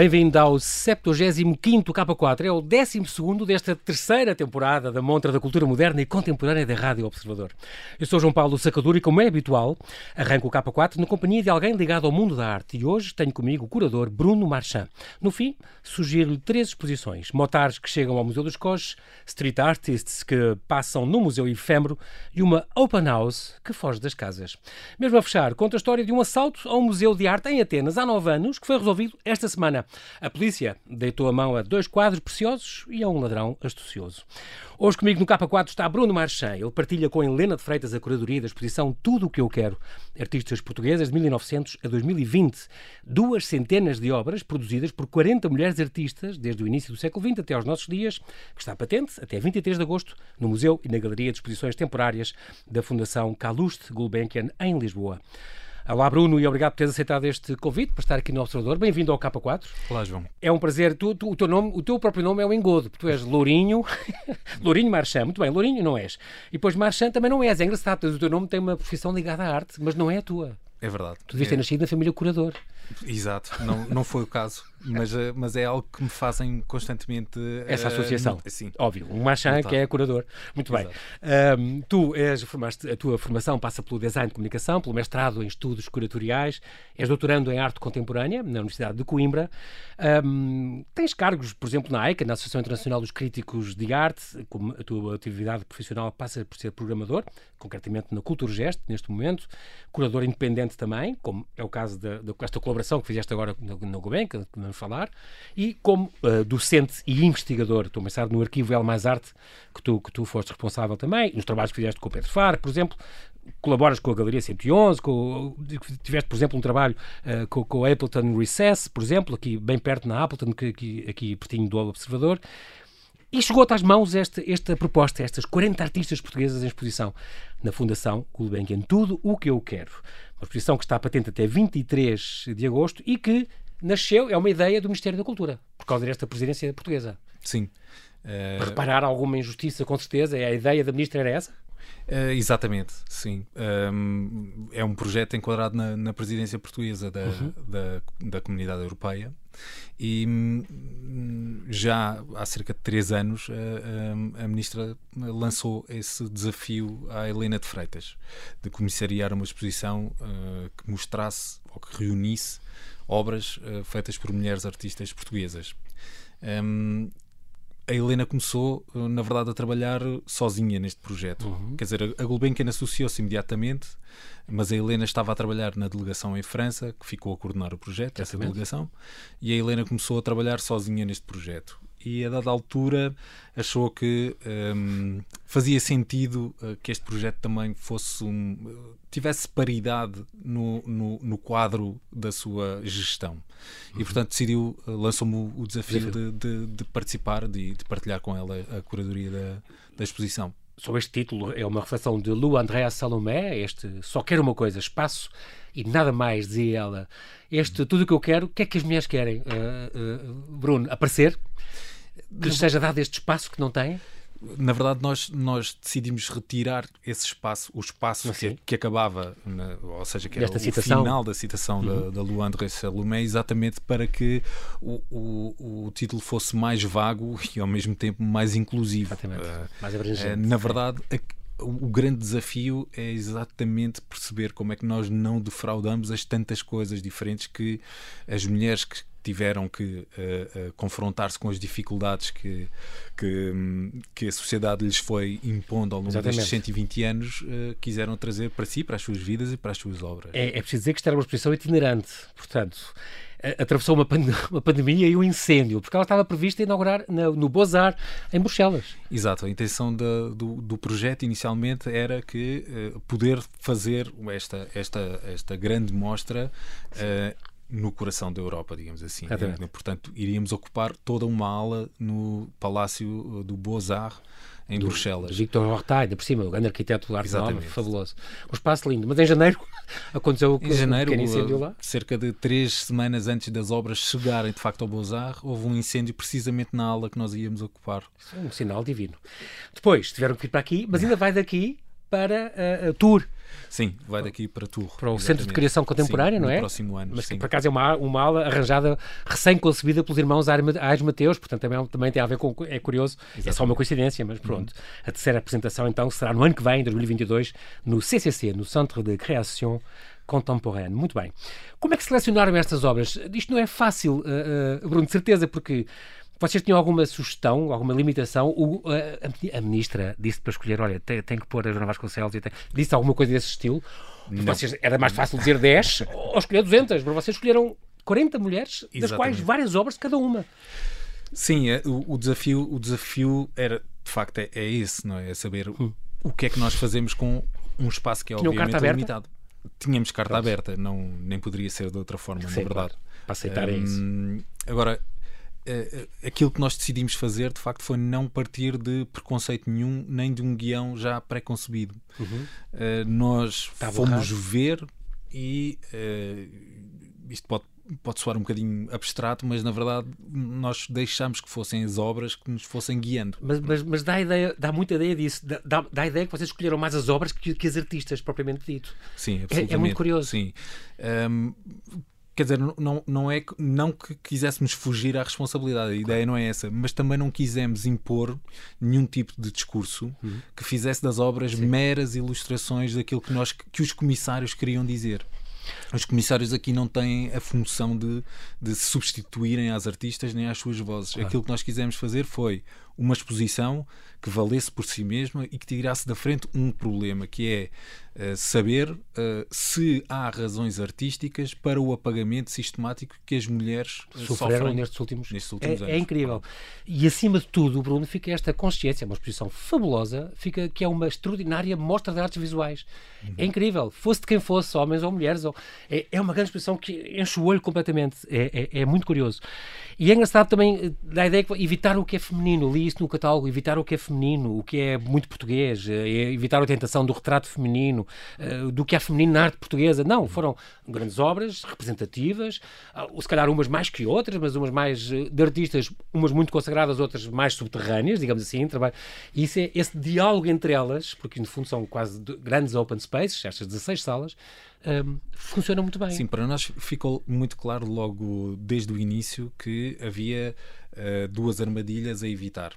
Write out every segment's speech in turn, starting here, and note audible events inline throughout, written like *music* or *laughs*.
Bem-vindo ao 75º K4. É o 12 desta terceira temporada da Montra da Cultura Moderna e Contemporânea da Rádio Observador. Eu sou João Paulo Sacadura e, como é habitual, arranco o K4 na companhia de alguém ligado ao mundo da arte. E hoje tenho comigo o curador Bruno Marchand. No fim, sugiro-lhe três exposições. Motares que chegam ao Museu dos Coches, street artists que passam no Museu Efêmero e uma open house que foge das casas. Mesmo a fechar, conta a história de um assalto a um museu de arte em Atenas há nove anos que foi resolvido esta semana a polícia deitou a mão a dois quadros preciosos e a um ladrão astucioso. Hoje comigo no K4 está Bruno Marchand. Ele partilha com Helena de Freitas a curadoria da exposição Tudo o que eu quero. Artistas portuguesas de 1900 a 2020. Duas centenas de obras produzidas por 40 mulheres artistas desde o início do século XX até aos nossos dias, que está patente até 23 de agosto no Museu e na Galeria de Exposições Temporárias da Fundação Calouste Gulbenkian em Lisboa. Olá, Bruno, e obrigado por teres aceitado este convite para estar aqui no Observador. Bem-vindo ao K4. Olá, João. É um prazer. Tu, tu, o, teu nome, o teu próprio nome é o Engodo, porque tu és Lourinho. *laughs* Lourinho Marchand. Muito bem, Lourinho não és. E depois Marchand também não és. É engraçado, o teu nome tem uma profissão ligada à arte, mas não é a tua. É verdade. Tu devias ter é... nascido na família curador. Exato, não, não foi o caso, mas, eh, mas é algo que me fazem constantemente. Essa eh, associação. Uh, sim. Óbvio, um Marchand que é curador. Muito bem. Um, tu és, formaste, a tua formação passa pelo design de comunicação, pelo mestrado em estudos curatoriais, és doutorando em arte contemporânea na Universidade de Coimbra. Um, tens cargos, por exemplo, na AICA, na Associação Internacional dos Críticos de Arte, como a tua atividade profissional passa por ser programador, concretamente na Culturgest, neste momento, curador independente também, como é o caso desta colaboração colaboração que fizeste agora no, no que vamos falar, e como uh, docente e investigador, estou a pensar no arquivo El Mais Arte, que tu, que tu foste responsável também, nos trabalhos que fizeste com o Pedro Faro, por exemplo, colaboras com a Galeria 111, com, tiveste, por exemplo, um trabalho uh, com, com a Appleton Recess, por exemplo, aqui bem perto na Appleton, que, aqui, aqui pertinho do Observador, e chegou-te às mãos esta, esta proposta, estas 40 artistas portuguesas em exposição na Fundação Gulbenkian. Tudo o que eu quero. Uma exposição que está patente até 23 de agosto e que nasceu, é uma ideia do Ministério da Cultura, por causa desta presidência portuguesa. Sim. Uh... Para reparar alguma injustiça, com certeza. É a ideia da ministra era essa? Uh, exatamente, sim. Um, é um projeto enquadrado na, na presidência portuguesa da, uhum. da, da, comunidade europeia e hum, já há cerca de três anos a, a, a, ministra lançou esse desafio à Helena de Freitas de comissariar uma exposição uh, que mostrasse ou que reunisse obras uh, feitas por mulheres artistas portuguesas. Um, a Helena começou, eh, na verdade, a trabalhar sozinha neste projeto. Uhum. Quer dizer, a Gulbenkian associou-se imediatamente, mas a Helena estava a trabalhar na delegação em França, que ficou a coordenar o projeto, essa delegação, e a Helena começou a trabalhar sozinha neste projeto e a dada altura achou que um, fazia sentido uh, que este projeto também fosse um, tivesse paridade no, no, no, quadro da sua gestão. Uhum. e portanto decidiu uh, lançou-me o, desafio de, de, de participar de, de, partilhar com ela a curadoria da, da exposição. Sobre este título é uma reflexão de Lu Andrea Salomé este só quero uma coisa espaço e nada mais dizia ela. Este tudo o que eu quero o que é que as mulheres querem? Uh, Bruno aparecer que lhes seja dado este espaço que não têm? Na verdade, nós, nós decidimos retirar esse espaço, o espaço que, que, acabava, na, ou seja, que era o citação. final da citação uhum. da, da Luandre Salomé, exatamente para que o, o, o, título fosse mais vago e ao mesmo tempo mais inclusivo. Exatamente. Uh, mais abrangente. Uh, na verdade, a, o grande desafio é exatamente perceber como é que nós não defraudamos as tantas coisas diferentes que as mulheres que tiveram que uh, uh, confrontar-se com as dificuldades que, que, que, a sociedade lhes foi impondo ao longo Exatamente. destes 120 anos, uh, quiseram trazer para si, para as suas vidas e para as suas obras. É, é preciso dizer que isto era uma exposição itinerante, portanto, atravessou uma, pand *laughs* uma, pandemia e um incêndio, porque ela estava prevista a inaugurar na, no Beaux-Arts, em Bruxelas. Exato, a intenção do, do, projeto inicialmente era que poder fazer esta, esta, esta grande mostra no coração da Europa, digamos assim. É, portanto, iríamos ocupar toda uma ala no Palácio do Beaux-Arts, em do, Bruxelas. Victor Horta, ainda por cima, o grande arquiteto do arte nova, fabuloso. Um espaço lindo. Mas em janeiro *laughs* aconteceu o Em janeiro, um incêndio lá? cerca de três semanas antes das obras chegarem de facto ao Beaux-Arts, houve um incêndio precisamente na ala que nós íamos ocupar. Isso é um sinal divino. Depois tiveram que vir para aqui, mas ainda vai daqui para uh, Tour. Sim, vai daqui para Tour. Para o exatamente. Centro de Criação Contemporânea, sim, não é? No próximo ano. Mas sim. que por acaso é uma, uma aula arranjada, recém-concebida pelos irmãos Ais Mateus, portanto também, também tem a ver com. É curioso, exatamente. é só uma coincidência, mas pronto. Uhum. A terceira apresentação então será no ano que vem, em 2022, no CCC, no Centro de Criação Contemporaine. Muito bem. Como é que selecionaram estas obras? Isto não é fácil, uh, uh, Bruno, de certeza, porque vocês tinham alguma sugestão, alguma limitação? O, a, a, ministra disse para escolher, olha, tem, tem que pôr a Joana Vasconcelos e tem, disse alguma coisa desse estilo? Vocês, era mais fácil dizer 10 ou escolher 200, mas vocês escolheram 40 mulheres, das Exatamente. quais várias obras cada uma. Sim, é, o, o, desafio, o desafio era, de facto, é, é esse, não é? É saber hum. o que é que nós fazemos com um espaço que é Tinham obviamente limitado. Tínhamos carta Pronto. aberta, não, nem poderia ser de outra forma, Sim, na verdade. Claro. Para aceitar um, é isso. Agora, eh, eh, aquilo que nós decidimos fazer, de facto, foi não partir de preconceito nenhum, nem de um guião já pré-concebido. Uhum. Uh, nós Está fomos ver e isto pode, pode soar um bocadinho abstrato, mas na verdade nós deixámos que fossem as obras que nos fossem guiando. Mas, mas, mas dá, ideia, dá muita ideia disso, dá, dá a ideia que vocês escolheram mais as obras que, que as artistas, propriamente dito. Sim, absolutamente. É, é muito curioso. Sim. Um, Quer dizer, não, não é não que quiséssemos fugir à responsabilidade, a ideia não é essa, mas também não quisemos impor nenhum tipo de discurso uhum. que fizesse das obras Sim. meras ilustrações daquilo que, nós, que os comissários queriam dizer. Os comissários aqui não têm a função de, de substituírem às artistas nem às suas vozes. Claro. Aquilo que nós quisemos fazer foi uma exposição que valesse por si mesma e que tirasse da frente um problema, que é saber uh, se há razões artísticas para o apagamento sistemático que as mulheres uh, sofreram nestes últimos, nestes últimos é, anos. É incrível. E acima de tudo, Bruno, fica esta consciência, é uma exposição fabulosa, fica que é uma extraordinária mostra de artes visuais. Uhum. É incrível. Fosse de quem fosse, homens ou mulheres, ou, é, é uma grande exposição que enche o olho completamente. É, é, é muito curioso. E é engraçado também da ideia de evitar o que é feminino. Li isso no catálogo, evitar o que é feminino, o que é muito português, é evitar a tentação do retrato feminino, uh, do que é feminino na arte portuguesa. Não, foram grandes obras representativas, uh, se calhar umas mais que outras, mas umas mais uh, de artistas, umas muito consagradas, outras mais subterrâneas, digamos assim. Trabalho. E isso é esse diálogo entre elas, porque no fundo são quase grandes open spaces, estas 16 salas, um, funciona muito bem. Sim, para nós ficou muito claro logo desde o início que havia uh, duas armadilhas a evitar.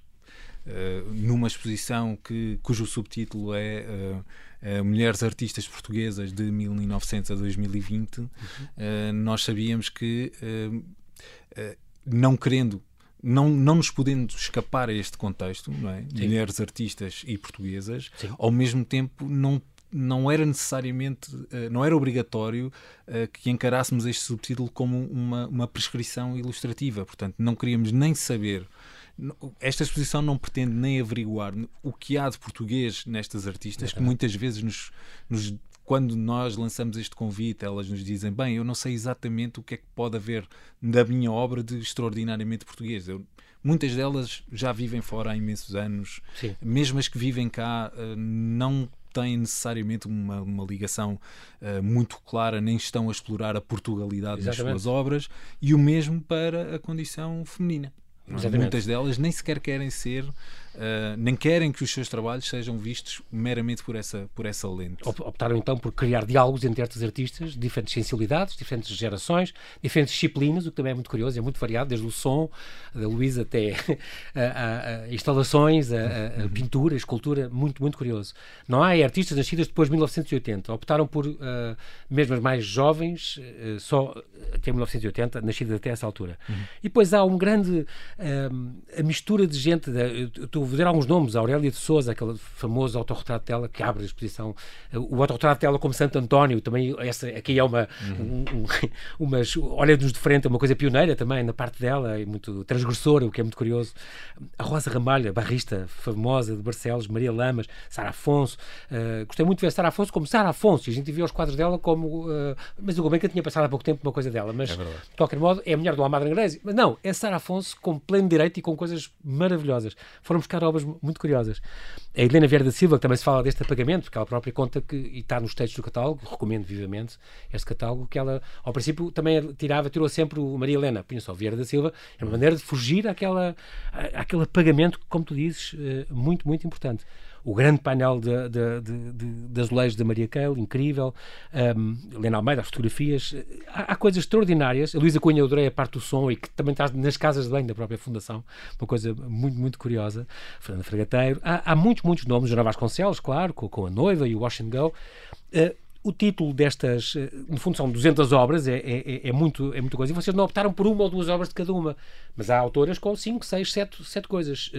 Uh, numa exposição que, cujo subtítulo é uh, Mulheres Artistas Portuguesas de 1900 a 2020, uhum. nós sabíamos que, não querendo não, não nos podendo escapar a este contexto, não é? mulheres artistas e portuguesas, Sim. ao mesmo tempo não não era necessariamente, não era obrigatório que encarássemos este subtítulo como uma, uma prescrição ilustrativa. Portanto, não queríamos nem saber esta exposição não pretende nem averiguar o que há de português nestas artistas, que muitas vezes nos, nos, quando nós lançamos este convite, elas nos dizem: Bem, eu não sei exatamente o que é que pode haver na minha obra de extraordinariamente português. Eu, muitas delas já vivem fora há imensos anos, Sim. mesmo as que vivem cá, eh, não têm necessariamente uma, uma ligação uh, muito clara, nem estão a explorar a Portugalidade Exatamente. nas suas obras, e o mesmo para a condição feminina. Muitas delas nem sequer querem ser Uh, nem querem que os seus trabalhos sejam vistos meramente por essa, por essa lente. Optaram então por criar diálogos entre estes artistas, diferentes sensibilidades, diferentes gerações, diferentes disciplinas, o que também é muito curioso, é muito variado, desde o som da Luísa até *laughs* a, a, a instalações, a, uhum. pintura, a escultura, muito, muito curioso. Não há artistas nascidas depois de 1980, optaram por, uh, mesmo as mais jovens, uh, só até 1980, nascidas até essa altura. Uhum. E depois há um grande, a mistura de gente, estou vou dizer alguns nomes, a Aurélia de Souza, aquele famoso autorretrato dela que abre a exposição, o autorretrato dela como Santo António, também essa aqui é uma, uhum. um, um, *laughs* umas, olha-nos de frente, é uma coisa pioneira também na parte dela, e muito transgressora, o que é muito curioso. A Rosa Ramalha, barrista famosa de Barcelos, Maria Lamas, Sara Afonso, uh, gostei muito de ver Sara Afonso como Sara Afonso, e a gente via os quadros dela como, uh, mas o que tinha passado há pouco tempo uma coisa dela, mas é de qualquer modo é a mulher do Almada Angrezi, mas não, é Sara Afonso com pleno direito e com coisas maravilhosas. Foram buscar obras muito curiosas. A Helena Vieira da Silva, que também se fala deste apagamento, porque ela própria conta que, e está nos textos do catálogo, recomendo vivamente este catálogo, que ela, ao princípio, também tirava, tirou sempre o Maria Helena, punha só Vieira da Silva, é uma maneira de fugir àquela, àquele apagamento, como tu dizes, eh, muito, muito importante. O grande painel de, de, de, de, de azulejos da Maria Keil, incrível, um, Almeida, as fotografias, há, há, coisas extraordinárias. A Luísa Cunha, adorei a parte do som e que também está nas casas de banho da própria Fundação, uma coisa muito, muito curiosa. Fernanda Fregateiro, há, há muitos, muitos nomes, Joana Vasconcelos, claro, com, com a noiva e o Wash and Go. Uh, o título destas, eh, no fundo são 200 obras, é, é, é, muito, é muita coisa, e vocês não optaram por uma ou duas obras de cada uma, mas há autoras com 5, 6, 7, 7 coisas.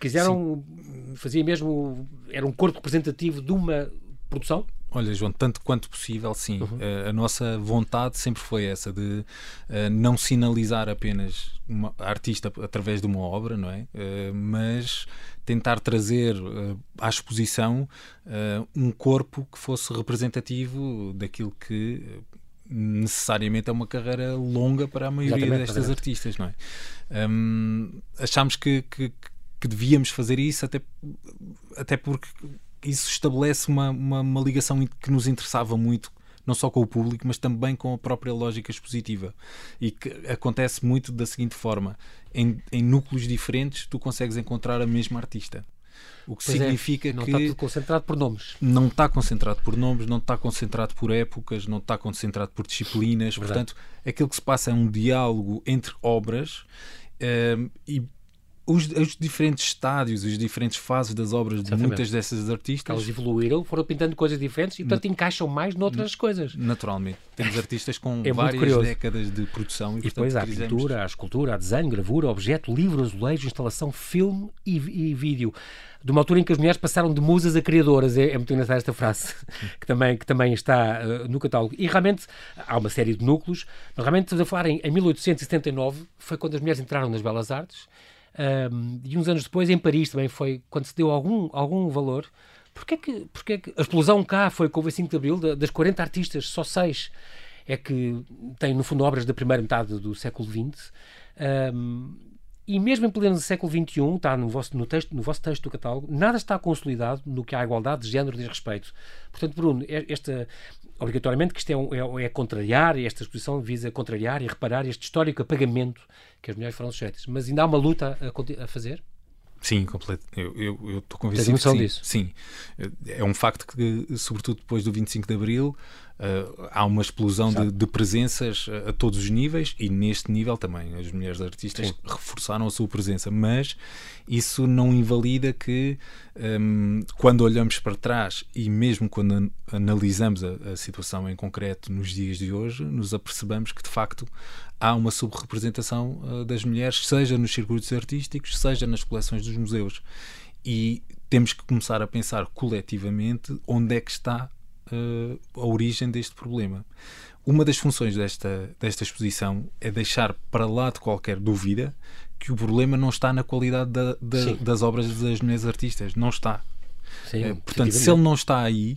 Quiseram, Sim. fazia mesmo, era um corpo representativo de uma produção? Olha, João, tanto quanto possível, sim. Uhum. Uh, a nossa vontade sempre foi essa de uh, não sinalizar apenas uma artista através de uma obra, não é? Uh, mas tentar trazer à exposição um corpo que fosse representativo daquilo que necessariamente é uma carreira longa para a maioria exatamente, destas artistas, não é? Um, achámos que, que, que devíamos fazer isso até, até porque isso estabelece uma, uma, uma, ligação que nos interessava muito, não só com o público, mas também com a própria lógica expositiva. E que acontece muito da seguinte forma: em, em núcleos diferentes, tu consegues encontrar a mesma artista. O que pois é, significa é, não que. Não está concentrado por nomes. Não está concentrado por nomes, não está concentrado por épocas, não está concentrado por disciplinas. Verdade. Portanto, aquilo que se passa é um diálogo entre obras um, eh, e os, os, diferentes estádios, as diferentes fases das obras de muitas dessas artistas. Eles evoluíram, foram pintando coisas diferentes e, portanto, encaixam mais noutras coisas. Naturalmente. Temos artistas com é várias décadas de produção. E, e depois há a pintura, a escultura, a desenho, gravura, objeto, livro, azulejo, instalação, filme e, e vídeo de uma altura em que as mulheres passaram de musas a criadoras. É, é muito engraçada esta frase, *laughs* que também, que também está uh, no catálogo. E realmente há uma série de núcleos, mas realmente estamos a falar em, em 1879, foi quando as mulheres entraram nas belas artes um, e uns anos depois, em Paris, também foi quando se deu algum, algum valor. Porquê que, porquê que a explosão cá foi com o 25 de Abril? Das 40 artistas, só 6 é que têm, no fundo, obras da primeira metade do século XX. Um, e mesmo em pleno século XXI, está no vosso, no, texto, no vosso texto do catálogo, nada está consolidado no que a igualdade de género diz respeito. Portanto, Bruno, esta, obrigatoriamente que isto é, um, é, é, contrariar, esta exposição visa contrariar e reparar este histórico apagamento que as mulheres foram sujeitas. Mas ainda há uma luta a, a fazer? Sim, completo. Eu estou convencido que sim. Disso? Sim. É um facto que, sobretudo depois do 25 de Abril, uh, há uma explosão de, de, presenças a, a, todos os níveis e neste nível também. As mulheres artistas Sim. reforçaram a sua presença, mas isso não invalida que um, quando olhamos para trás e mesmo quando analisamos a, a situação em concreto nos dias de hoje, nos apercebamos que de facto há uma subrepresentação uh, das mulheres, seja nos circuitos artísticos, seja nas coleções dos museus. E temos que começar a pensar coletivamente onde é que está uh, a origem deste problema. Uma das funções desta, desta exposição é deixar para lá de qualquer dúvida que o problema não está na qualidade da, da, das obras das mulheres artistas. Não está. Sim, uh, portanto, se ele não está aí,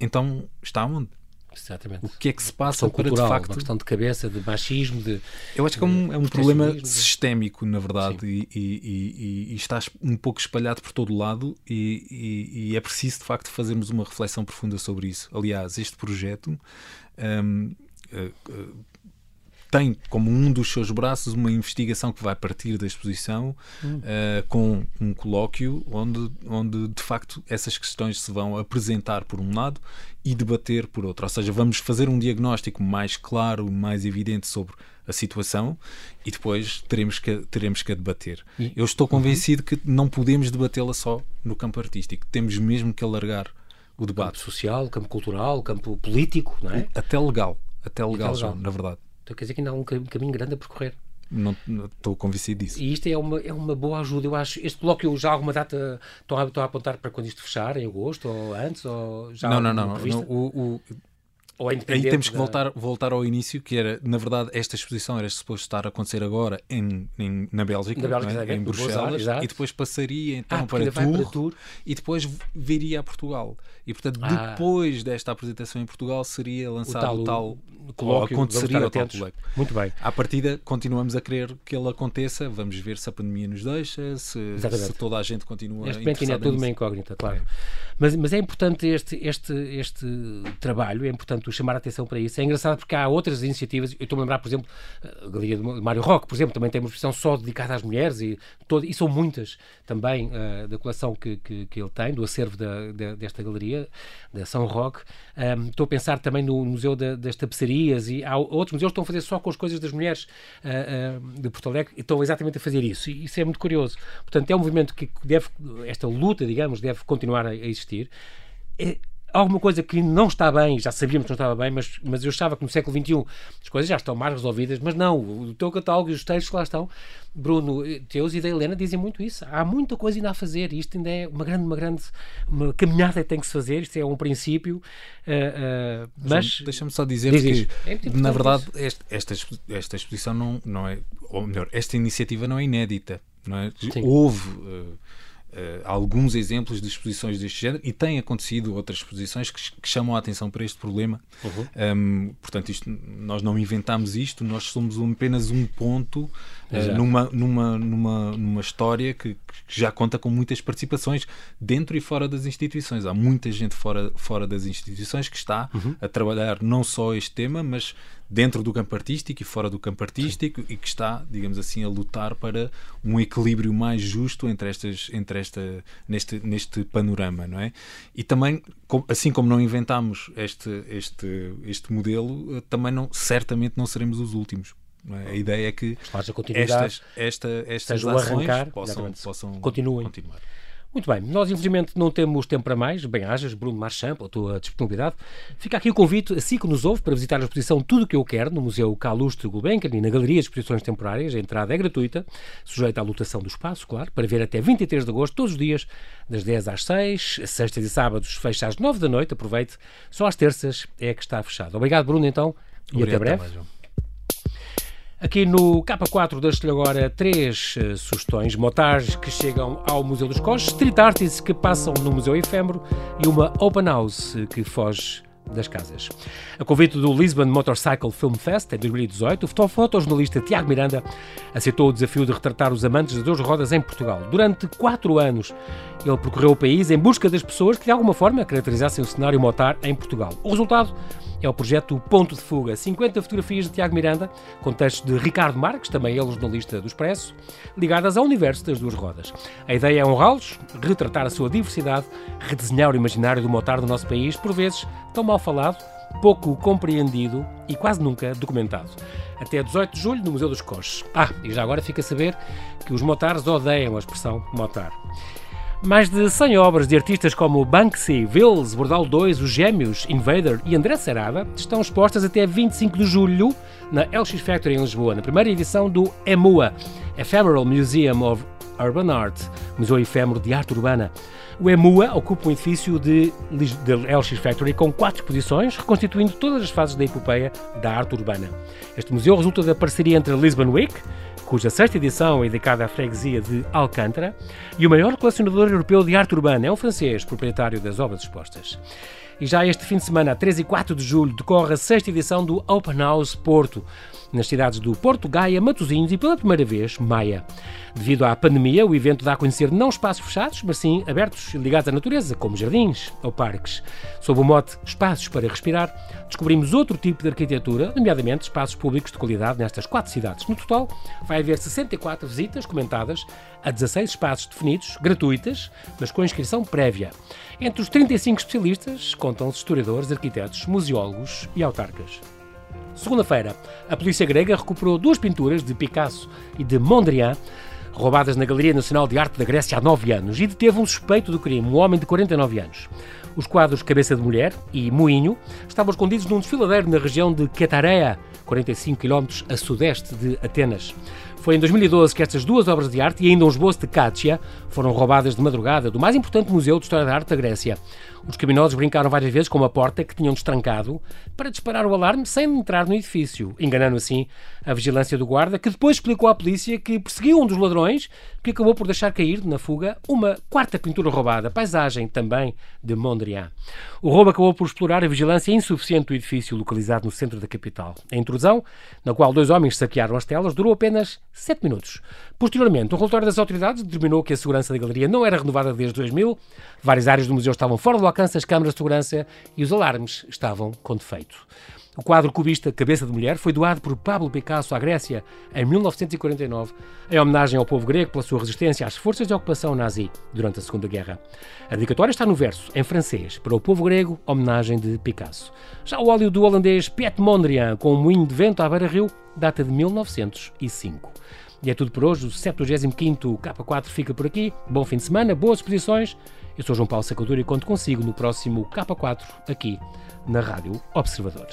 então está onde? Exatamente. O que é que se passa para cultural, de facto. Uma questão de cabeça, de machismo, de. Eu acho que é um, é um problema sistémico, na verdade, e, e, e, e, está um pouco espalhado por todo o lado, e, é preciso de facto fazermos uma reflexão profunda sobre isso. Aliás, este projeto. Um, uh, uh, tem como um dos seus braços uma investigação que vai partir da exposição hum. uh, com um colóquio onde, onde de facto essas questões se vão apresentar por um lado e debater por outro. Ou seja, vamos fazer um diagnóstico mais claro, mais evidente sobre a situação e depois teremos que, teremos que a debater. E? Eu estou convencido uhum. que não podemos debatê-la só no campo artístico, temos mesmo que alargar o debate. Campo social, campo cultural, campo político, não é? Até legal, até legal, até legal. na verdade. Então quer dizer que ainda há um caminho grande a percorrer. Não estou convencido disso. E isto é uma, é uma boa ajuda, eu acho. Este bloco já alguma data estão a, estão a apontar para quando isto fechar, em agosto ou antes? Ou já não, não, não. não o, o, ou é Aí temos que da... voltar, voltar ao início, que era, na verdade, esta exposição era suposto estar a acontecer agora em, em na Bélgica, na Bélgica é? em Bruxelas, e depois passaria então ah, para, Tour, para Tour e depois viria a Portugal. E portanto, ah. depois desta apresentação em Portugal, seria lançado o tal, o tal colóquio, aconteceria o tal colóquio. Muito bem. À partida, continuamos a querer que ele aconteça. Vamos ver se a pandemia nos deixa, se, se toda a gente continua Neste momento ainda é tudo uma incógnita, claro. É. Mas, mas é importante este, este, este trabalho, é importante muito chamar a atenção para isso. É engraçado porque há outras iniciativas, eu estou a lembrar, por exemplo, a Galeria de Mário Roque, por exemplo, também tem uma exposição só dedicada às mulheres e, todo, e são muitas também uh, da coleção que, que, que, ele tem, do acervo da, da, desta galeria, da São Roque. Um, estou a pensar também no Museu da, das Tapeçarias e há outros museus que estão a fazer só com as coisas das mulheres uh, uh, de Porto Alegre e estão exatamente a fazer isso. E isso é muito curioso. Portanto, é um movimento que deve, esta luta, digamos, deve continuar a, a existir. É, alguma coisa que não está bem, já sabíamos que não estava bem, mas, mas eu achava que no século XXI as coisas já estão mais resolvidas, mas não, o teu catálogo e os textos que lá estão, Bruno, teus e da Helena dizem muito isso. Há muita coisa ainda a fazer, isto ainda é uma grande, uma grande uma caminhada que tem que se fazer, isto é um princípio, uh, uh, mas... Deixa-me só dizer diz que, é na verdade, este, esta, esta exposição não, não é, ou melhor, esta iniciativa não é inédita, não é? Houve... Uh, alguns exemplos de exposições deste género e tem acontecido outras exposições que, que chamam a atenção para este problema. Uhum. Um, portanto, isto, nós não inventámos isto, nós somos apenas um ponto uh, numa, numa, numa, numa história que, que, já conta com muitas participações dentro e fora das instituições. Há muita gente fora, fora das instituições que está uhum. a trabalhar não só este tema, mas dentro do campo artístico e fora do campo artístico Sim. e que está, digamos assim, a lutar para um equilíbrio mais justo entre estas, entre esta, neste, neste panorama, não é? E também, assim como não inventámos este, este, este modelo, eh, também não, certamente não seremos os últimos. É? A ideia é que estas, esta, estas ações arrancar, possam, possam continuem. continuar. Muito bem, nós infelizmente não temos tempo para mais. Bem-ajas, Bruno Marchand, pela tua disponibilidade. Fica aqui o convite, assim que nos ouve, para visitar a exposição Tudo o que eu quero no Museu Calouste Gulbenkian e na Galeria de Exposições Temporárias. A entrada é gratuita, sujeita à lotação do espaço, claro, para ver até 23 de agosto, todos os dias, das 10 às 6, sextas e sábados fecha às 9 da noite. Aproveite, só às terças é que está fechado. Obrigado, Bruno, então, e Obrigado até breve. Também, Aqui no K4 deixo-lhe agora três uh, sugestões. Motares que chegam ao Museu dos Coches, street artists que passam no Museu Efêmero e uma open house que foge das casas. A convite do Lisbon Motorcycle Film Fest em 2018, o fotojornalista Tiago Miranda aceitou o desafio de retratar os amantes das duas rodas em Portugal. Durante quatro anos, ele percorreu o país em busca das pessoas que de alguma forma caracterizassem o cenário motar em Portugal. O resultado é o projeto Ponto de Fuga. 50 fotografias de Tiago Miranda, com textos de Ricardo Marques, também ele jornalista do Expresso, ligadas ao universo das duas rodas. A ideia é honrá-los, retratar a sua diversidade, redesenhar o imaginário do motar do nosso país, por vezes tão mal falado, pouco compreendido e quase nunca documentado. Até 18 de julho no Museu dos Coches. Ah, e já agora fica a saber que os motares odeiam a expressão motar. Mais de 100 obras de artistas como Banksy, Vils, Bordal 2, Os Gêmeos, Invader e André Serada estão expostas até 25 de julho na LX Factory em Lisboa, na primeira edição do EMUA, Ephemeral Museum of Urban Art, Museu Efêmero de Arte Urbana. O EMUA ocupa um edifício de, de LX Factory com quatro exposições, reconstituindo todas as fases da epopeia da arte urbana. Este museu resulta da parceria entre Lisbon Week, cuja sexta edição é dedicada à freguesia de Alcântara, e o maior colecionador europeu de arte urbana é um francês, proprietário das obras expostas. E já este fim de semana, 3 e 4 de julho, decorre a sexta edição do Open House Porto, nas cidades do Porto, Gaia, Matosinhos e, pela primeira vez, Maia. Devido à pandemia, o evento dá a conhecer não espaços fechados, mas sim abertos e ligados à natureza, como jardins ou parques. Sob o mote Espaços para Respirar, descobrimos outro tipo de arquitetura, nomeadamente espaços públicos de qualidade nestas quatro cidades. No total, vai haver 64 visitas comentadas a 16 espaços definidos, gratuitas, mas com inscrição prévia. Entre os 35 especialistas contam-se historiadores, arquitetos, museólogos e autarcas. Segunda-feira, a polícia grega recuperou duas pinturas de Picasso e de Mondrian, roubadas na Galeria Nacional de Arte da Grécia há nove anos, e deteve um suspeito do crime, um homem de 49 anos. Os quadros Cabeça de Mulher e Moinho estavam escondidos num desfiladeiro na região de Quetarea, 45 km a sudeste de Atenas. Foi em 2012 que estas duas obras de arte e ainda um esboço de Cátia foram roubadas de madrugada do mais importante museu de história da arte da Grécia. Os criminosos brincaram várias vezes com uma porta que tinham destrancado para disparar o alarme sem entrar no edifício, enganando assim a vigilância do guarda, que depois explicou à polícia que perseguiu um dos ladrões, que acabou por deixar cair, na fuga, uma quarta pintura roubada, paisagem também de Mondrian. O roubo acabou por explorar a vigilância insuficiente do edifício localizado no centro da capital. A intrusão, na qual dois homens saquearam as telas, durou apenas sete minutos. Posteriormente, um relatório das autoridades determinou que a segurança da galeria não era renovada desde 2000, várias áreas do museu estavam fora do alcance das câmaras de segurança e os alarmes estavam com defeito. O quadro cubista Cabeça de Mulher foi doado por Pablo Picasso à Grécia em 1949, em homenagem ao povo grego pela sua resistência às forças de ocupação nazi durante a Segunda Guerra. A dedicatória está no verso, em francês, para o povo grego, homenagem de Picasso. Já o óleo do holandês Piet Mondrian, com um moinho de vento à beira-rio, data de 1905. E é tudo por hoje. O 75 K4 fica por aqui. Bom fim de semana, boas exposições. Eu sou João Paulo Sacadura e conto consigo no próximo K4 aqui na Rádio Observador.